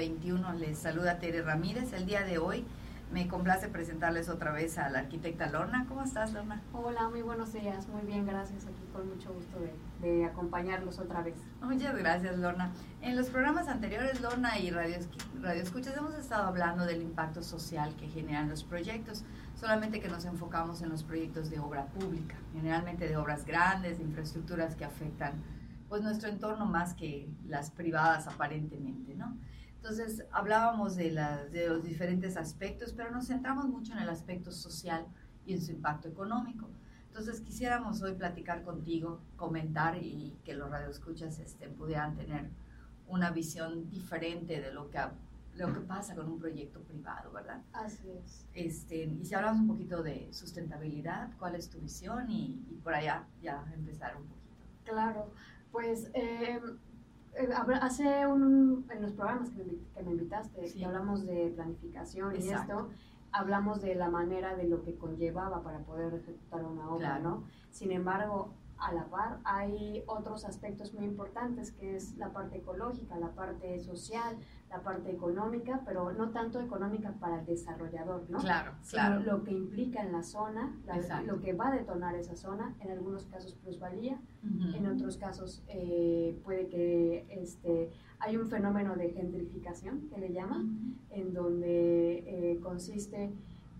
21. Les saluda Tere Ramírez. El día de hoy me complace presentarles otra vez a la arquitecta Lorna. ¿Cómo estás, Lorna? Hola, muy buenos días. Muy bien, gracias. Aquí con mucho gusto de, de acompañarlos otra vez. Muchas gracias, Lorna. En los programas anteriores, Lorna y Radio, Radio Escuchas hemos estado hablando del impacto social que generan los proyectos, solamente que nos enfocamos en los proyectos de obra pública, generalmente de obras grandes, de infraestructuras que afectan pues nuestro entorno más que las privadas aparentemente, ¿no? Entonces hablábamos de, de los diferentes aspectos, pero nos centramos mucho en el aspecto social y en su impacto económico. Entonces quisiéramos hoy platicar contigo, comentar y que los radioescuchas este, pudieran tener una visión diferente de lo que, lo que pasa con un proyecto privado, ¿verdad? Así es. Este, y si hablamos un poquito de sustentabilidad, ¿cuál es tu visión? Y, y por allá ya empezar un poquito. Claro, pues eh, hace un, en los programas que me, que me invitaste, que hablamos de planificación y esto, hablamos de la manera de lo que conllevaba para poder ejecutar una obra, ¿no? Sin embargo, a la par hay otros aspectos muy importantes, que es la parte ecológica, la parte social, la parte económica, pero no tanto económica para el desarrollador, ¿no? Claro, Sino claro. lo que implica en la zona, lo que va a detonar esa zona, en algunos casos plusvalía, en otros casos eh, puede que este, hay un fenómeno de gentrificación, que le llaman, en donde eh, consiste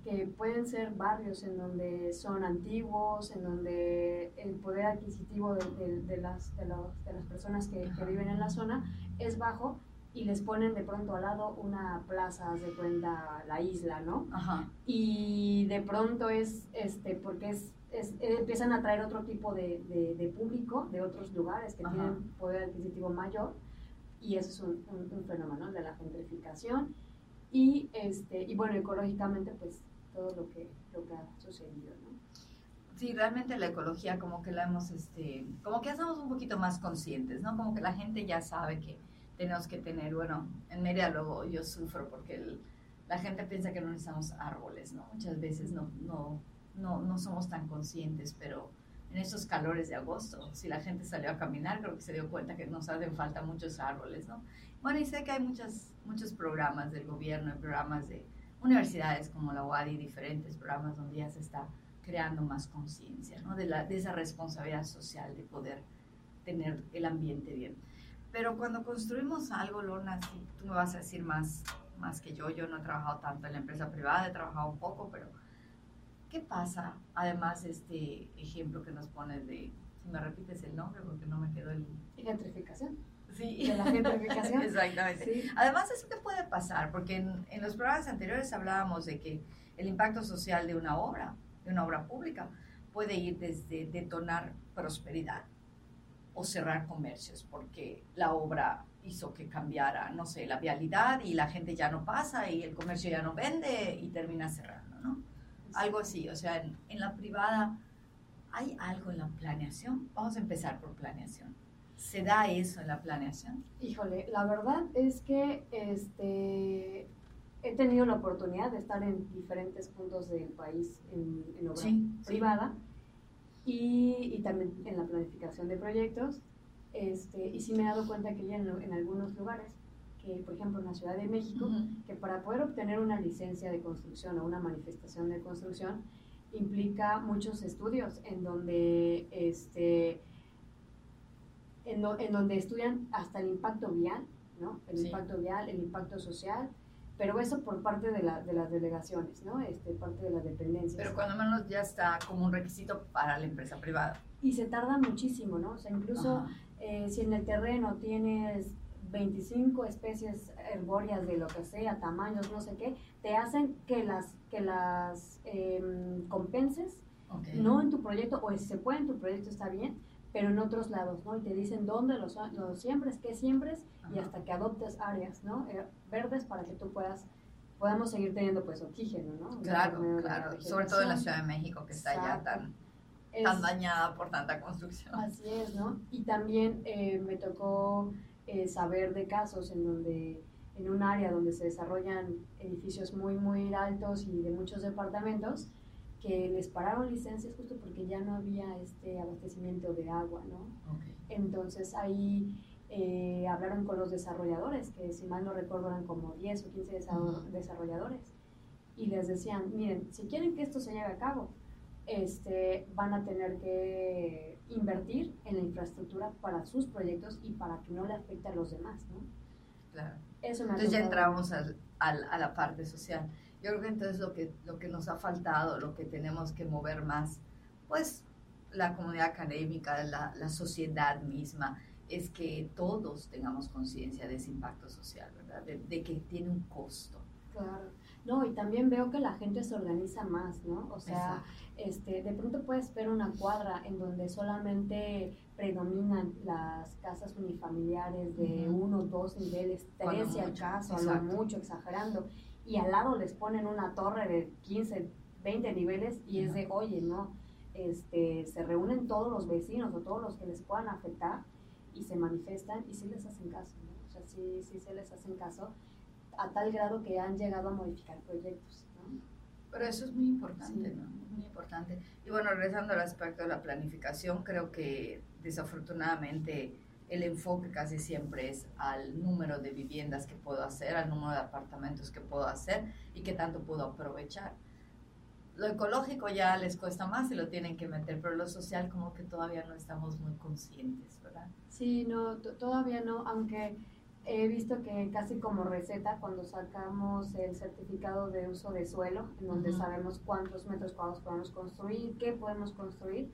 que pueden ser barrios en donde son antiguos, en donde el poder adquisitivo de, de, las, de, de las personas que, que, viven en la zona es bajo y les ponen de pronto al lado una plaza, de cuenta la isla, ¿no? Ajá. Y de pronto es, este, porque es, es empiezan a traer otro tipo de, de, público de otros lugares que Ajá. tienen poder adquisitivo mayor y eso es un, un, un fenómeno de la gentrificación y, este, y bueno, ecológicamente pues todo lo que, lo que ha sucedido, ¿no? Sí, realmente la ecología como que la hemos, este, como que estamos un poquito más conscientes, ¿no? Como que la gente ya sabe que tenemos que tener, bueno, en Mérida luego yo sufro porque el, la gente piensa que no necesitamos árboles, ¿no? Muchas veces no, no, no, no somos tan conscientes, pero en estos calores de agosto, si la gente salió a caminar, creo que se dio cuenta que nos hacen falta muchos árboles, ¿no? Bueno, y sé que hay muchas, muchos programas del gobierno, programas de universidades como la UADI, diferentes programas donde ya se está creando más conciencia, ¿no? De esa responsabilidad social de poder tener el ambiente bien. Pero cuando construimos algo, Lorna, sí, tú me vas a decir más, más que yo, yo no he trabajado tanto en la empresa privada, he trabajado un poco, pero ¿qué pasa? Además, este ejemplo que nos pones de, si me repites el nombre, porque no me quedó el... Gentrificación. Sí. De la gentrificación. Exactamente. Sí. Además, ¿eso qué puede pasar? Porque en, en, los programas anteriores hablábamos de que el impacto social de una obra, de una obra pública, puede ir desde detonar prosperidad o cerrar comercios, porque la obra hizo que cambiara, no sé, la vialidad y la gente ya no pasa y el comercio ya no vende y termina cerrando, ¿no? Sí. Algo así, o sea, en, en la privada, ¿hay algo en la planeación? Vamos a empezar por planeación. ¿Se da eso en la planeación? Híjole, la verdad es que este, he tenido la oportunidad de estar en diferentes puntos del país en, en obra sí, privada sí. Y, y, también en la planificación de proyectos. Este, y sí me he dado cuenta que ya en, en algunos lugares, que por ejemplo en la Ciudad de México, uh -huh. que para poder obtener una licencia de construcción o una manifestación de construcción implica muchos estudios en donde este, en, lo, en, donde estudian hasta el impacto vial, ¿no? El sí. impacto vial, el impacto social, pero eso por parte de, la, de, las delegaciones, ¿no? Este, parte de las dependencias. Pero cuando menos ya está como un requisito para la empresa privada. Y se tarda muchísimo, ¿no? O sea, incluso eh, si en el terreno tienes 25 especies herbóreas de lo que sea, tamaños, no sé qué, te hacen que las, que las eh, compenses, okay. no en tu proyecto, o si se puede en tu proyecto está bien, pero en otros lados, ¿no? Y te dicen dónde los, los siembres, qué siembres, Ajá. y hasta que adoptes áreas, ¿no? Eh, verdes para que tú puedas, podamos seguir teniendo, pues, oxígeno, ¿no? Claro, claro, sobre todo en la Ciudad de México, que está Exacto. ya tan, es, tan dañada por tanta construcción. Así es, ¿no? Y también eh, me tocó eh, saber de casos en donde, en un área donde se desarrollan edificios muy, muy altos y de muchos departamentos, que les pararon licencias justo porque ya no había este abastecimiento de agua, ¿no? Okay. Entonces ahí eh, hablaron con los desarrolladores, que si mal no recuerdo eran como 10 o 15 desarrolladores, y les decían, miren, si quieren que esto se lleve a cabo, este, van a tener que invertir en la infraestructura para sus proyectos y para que no le afecte a los demás, ¿no? Claro. Eso entonces ya entramos al, al, a la parte social. Yo creo que entonces lo que, lo que nos ha faltado, lo que tenemos que mover más, pues la comunidad académica, la, la sociedad misma, es que todos tengamos conciencia de ese impacto social, ¿verdad? De, de, que tiene un costo. Claro. No, y también veo que la gente se organiza más, ¿no? O sea, este, de pronto puedes ver una cuadra en donde solamente predominan las casas unifamiliares de uno, dos niveles, tres si acaso, a lo mucho, exagerando, y al lado les ponen una torre de 15, 20 niveles y es de, oye, ¿no? Este, se reúnen todos los vecinos o todos los que les puedan afectar y se manifiestan y sí les hacen caso, ¿no? O sea, sí, sí se les hacen caso a tal grado que han llegado a modificar proyectos. ¿no? Pero eso es muy importante, ¿no? Muy importante. Y bueno, regresando al aspecto de la planificación, creo que desafortunadamente el enfoque casi siempre es al número de viviendas que puedo hacer, al número de apartamentos que puedo hacer y qué tanto puedo aprovechar. Lo ecológico ya les cuesta más y lo tienen que meter, pero lo social como que todavía no estamos muy conscientes, ¿verdad? Sí, no, todavía no, aunque he visto que casi como receta, cuando sacamos el certificado de uso de suelo, en donde sabemos cuántos metros cuadrados podemos construir, qué podemos construir,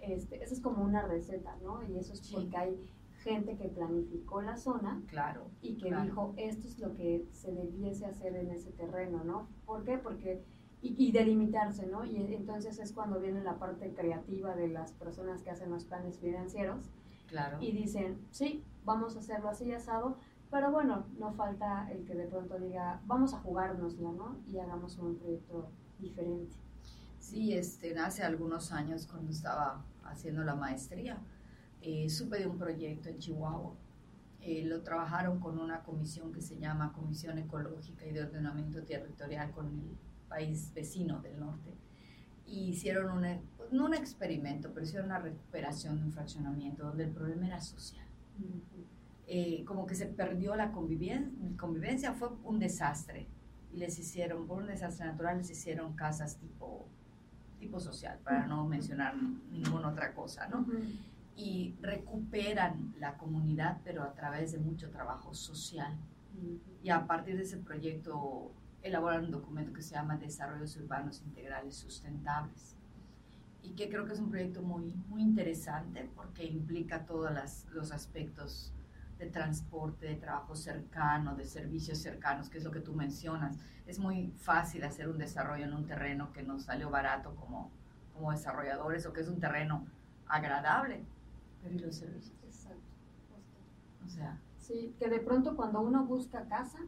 este, eso es como una receta, ¿no? Y eso es porque hay gente que planificó la zona claro, y que dijo, esto es lo que se debiese hacer en ese terreno, ¿no? ¿Por qué? Porque y, y, delimitarse, ¿no? Y entonces es cuando viene la parte creativa de las personas que hacen los planes financieros. Claro. Y dicen, sí, vamos a hacerlo así asado, pero bueno, no falta el que de pronto diga, vamos a jugárnosla, ¿no? Y hagamos un proyecto diferente. Sí, este, hace algunos años cuando estaba haciendo la maestría, eh, supe de un proyecto en Chihuahua. Eh, lo trabajaron con una comisión que se llama Comisión Ecológica y de Ordenamiento Territorial con el país vecino del norte. Y hicieron un, no un experimento, pero hicieron una recuperación de un fraccionamiento donde el problema era social. Eh, como que se perdió la convivencia, convivencia, fue un desastre. Y les hicieron, por un desastre natural, les hicieron casas tipo, tipo social, para no mencionar ninguna otra cosa, ¿no? Y recuperan la comunidad, pero a través de mucho trabajo social. Y a partir de ese proyecto elaboran un documento que se llama Desarrollos Urbanos Integrales Sustentables y que creo que es un proyecto muy, muy interesante porque implica todos los aspectos de transporte, de trabajo cercano, de servicios cercanos, que es lo que tú mencionas. Es muy fácil hacer un desarrollo en un terreno que nos salió barato como, como desarrolladores o que es un terreno agradable, ¿y los servicios? Exacto. O sea. Sí, que de pronto cuando uno busca casa,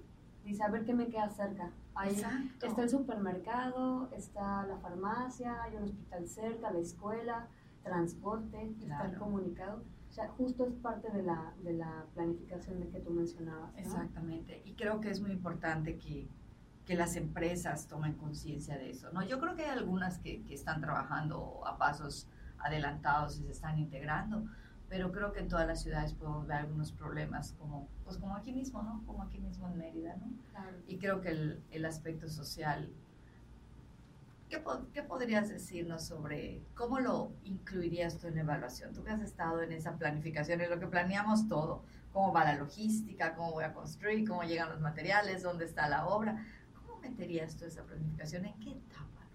dice, a ver qué me queda cerca. Ahí está el supermercado, está la farmacia, hay un hospital cerca, la escuela, transporte, está el comunicado justo es parte de la, de la planificación de que tú mencionabas. Exactamente. Y creo que es muy importante que, que las empresas tomen conciencia de eso. ¿no? Yo creo que hay algunas que, que, están trabajando a pasos adelantados y se están integrando, pero creo que en todas las ciudades podemos ver algunos problemas, como, pues como aquí mismo, ¿no? Como aquí mismo en Mérida, ¿no? Y creo que el, el aspecto social ¿Qué, ¿Qué, podrías decirnos sobre cómo lo incluirías tú en la evaluación? Tú que has estado en esa planificación, en lo que planeamos todo, cómo va la logística, cómo voy a construir, cómo llegan los materiales, dónde está la obra. ¿Cómo meterías tú esa planificación? ¿En qué etapa?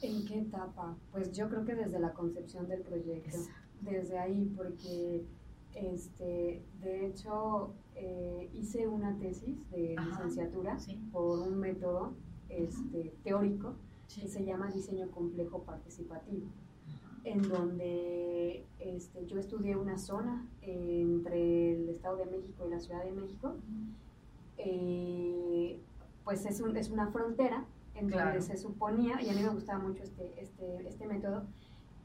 ¿En qué etapa? Pues yo creo que desde la concepción del proyecto, desde ahí, porque este, de hecho eh, hice una tesis de licenciatura por un método este, teórico que se llama diseño complejo participativo, en donde este, yo estudié una zona entre el Estado de México y la Ciudad de México. Eh, pues es, un, es, una frontera en donde se suponía, y a mí me gustaba mucho este, este, este método,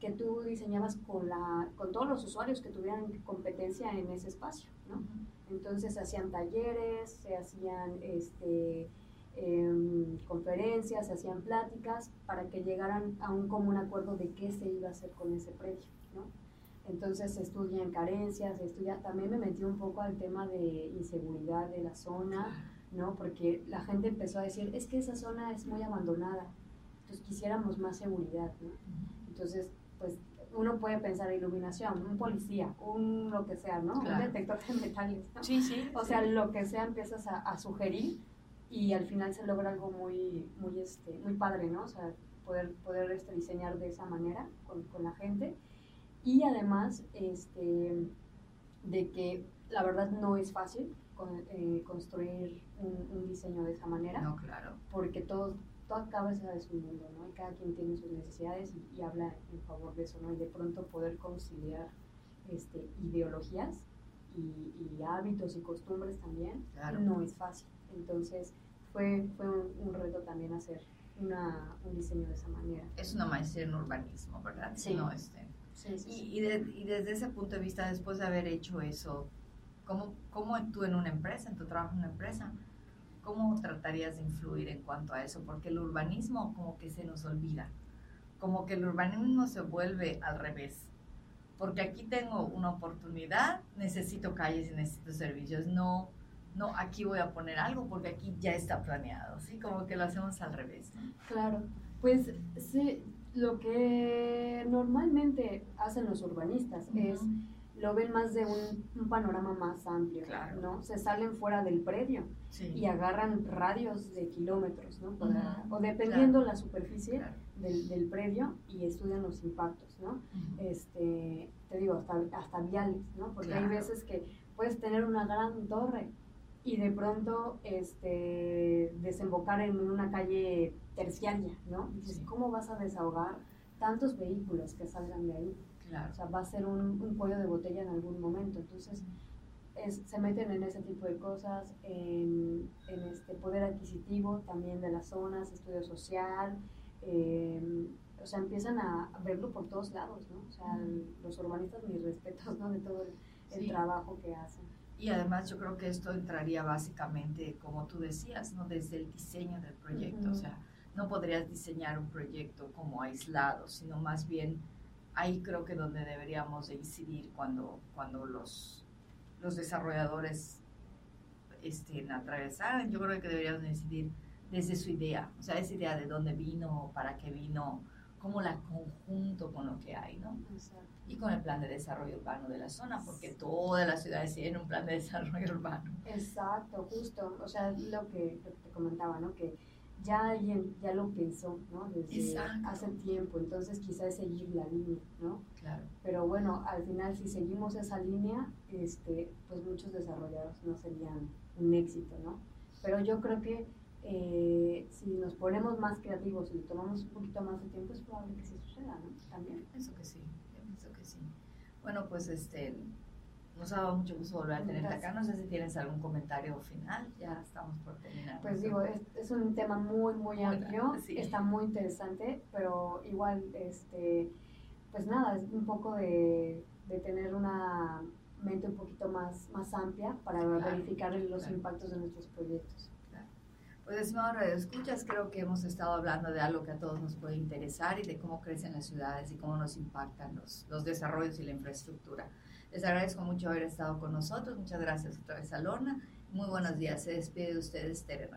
que tú diseñabas con, la, con todos los usuarios que tuvieran competencia en ese espacio, ¿no? Entonces se hacían talleres, se hacían este, Em, conferencias, se hacían pláticas para que llegaran a un común acuerdo de qué se iba a hacer con ese predio. ¿no? Entonces se estudian carencias, se estudia, también me metí un poco al tema de inseguridad de la zona, ¿no? Porque la gente empezó a decir, es que esa zona es muy abandonada, entonces quisiéramos más seguridad, ¿no? Entonces, pues uno puede pensar iluminación, un policía, un lo que sea, ¿no? Un detector de metales. Sí, sí. O sea, lo que sea empiezas a, sugerir y al final se logra algo muy, muy, este, muy padre, ¿no? O sea, poder, poder este, diseñar de esa manera con, con la gente. Y además, este, de que la verdad no es fácil eh, construir un, un, diseño de esa manera. No, claro. Porque todo, toda cabeza es un mundo, ¿no? Y cada quien tiene sus necesidades y, habla en favor de eso, ¿no? Y de pronto poder conciliar este, ideologías y, y hábitos y costumbres también no es fácil. Entonces, fue, fue un, reto también hacer una, un diseño de esa manera. Es una maestría en urbanismo, ¿verdad? Sí. No, este, y, y, desde ese punto de vista, después de haber hecho eso, ¿cómo, ¿cómo tú en una empresa, en tu trabajo en una empresa, cómo tratarías de influir en cuanto a eso? Porque el urbanismo como que se nos olvida, como que el urbanismo se vuelve al revés. Porque aquí tengo una oportunidad, necesito calles y necesito servicios, no, no, aquí voy a poner algo porque aquí ya está planeado, ¿sí? Como que lo hacemos al revés. Claro, pues sí, lo que normalmente hacen los urbanistas es lo ven más de un, panorama más amplio, ¿no? Se salen fuera del predio y agarran radios de kilómetros, ¿no? o dependiendo la superficie del, del, predio y estudian los impactos, ¿no? Este, te digo, hasta, hasta viales, ¿no? Porque hay veces que puedes tener una gran torre y de pronto este, desembocar en una calle terciaria, ¿no? Dices, ¿cómo vas a desahogar tantos vehículos que salgan de ahí? O sea, va a ser un, un cuello de botella en algún momento. Entonces, es, se meten en ese tipo de cosas, en, en, este poder adquisitivo también de las zonas, estudio social, em, o sea, empiezan a verlo por todos lados, ¿no? O sea, los urbanistas, mis respetos, ¿no? De todo el, trabajo que hacen. Y además yo creo que esto entraría básicamente, como tú decías, ¿no? Desde el diseño del proyecto, o sea, no podrías diseñar un proyecto como aislado, sino más bien ahí creo que donde deberíamos de incidir cuando, cuando los, los desarrolladores estén atravesar, yo creo que deberíamos incidir desde su idea, o sea, esa idea de dónde vino, para qué vino, cómo la conjunto con lo que hay, ¿no? Y con el plan de desarrollo urbano de la zona, porque todas las ciudades tienen un plan de desarrollo urbano. Exacto, justo, o sea, lo que, lo que te comentaba, ¿no? Que ya alguien ya lo pensó, ¿no? Desde hace tiempo, entonces quizás seguir la línea, ¿no? Claro. Pero bueno, al final si seguimos esa línea, este, pues muchos desarrollados no serían un éxito, ¿no? Pero yo creo que eh, si nos ponemos más creativos y tomamos un poquito más de tiempo, es probable que sí suceda, ¿no? También. Pienso que sí, yo pienso que sí. Bueno, pues este, nos ha dado mucho gusto volver a tenerte acá. No sé si tienes algún comentario final. Ya estamos por terminar. Pues digo, es, es, un tema muy, muy, amplio. Está muy interesante, pero igual, este, pues nada, es un poco de, de tener una mente un poquito más, más amplia para verificar los impactos de nuestros proyectos. Pues, estimado Radio Escuchas, creo que hemos estado hablando de algo que a todos nos puede interesar y de cómo crecen las ciudades y cómo nos impactan los, los desarrollos y la infraestructura. Les agradezco mucho haber estado con nosotros. Muchas gracias otra vez a Lorna. Muy buenos días. Se despide de ustedes, Tere.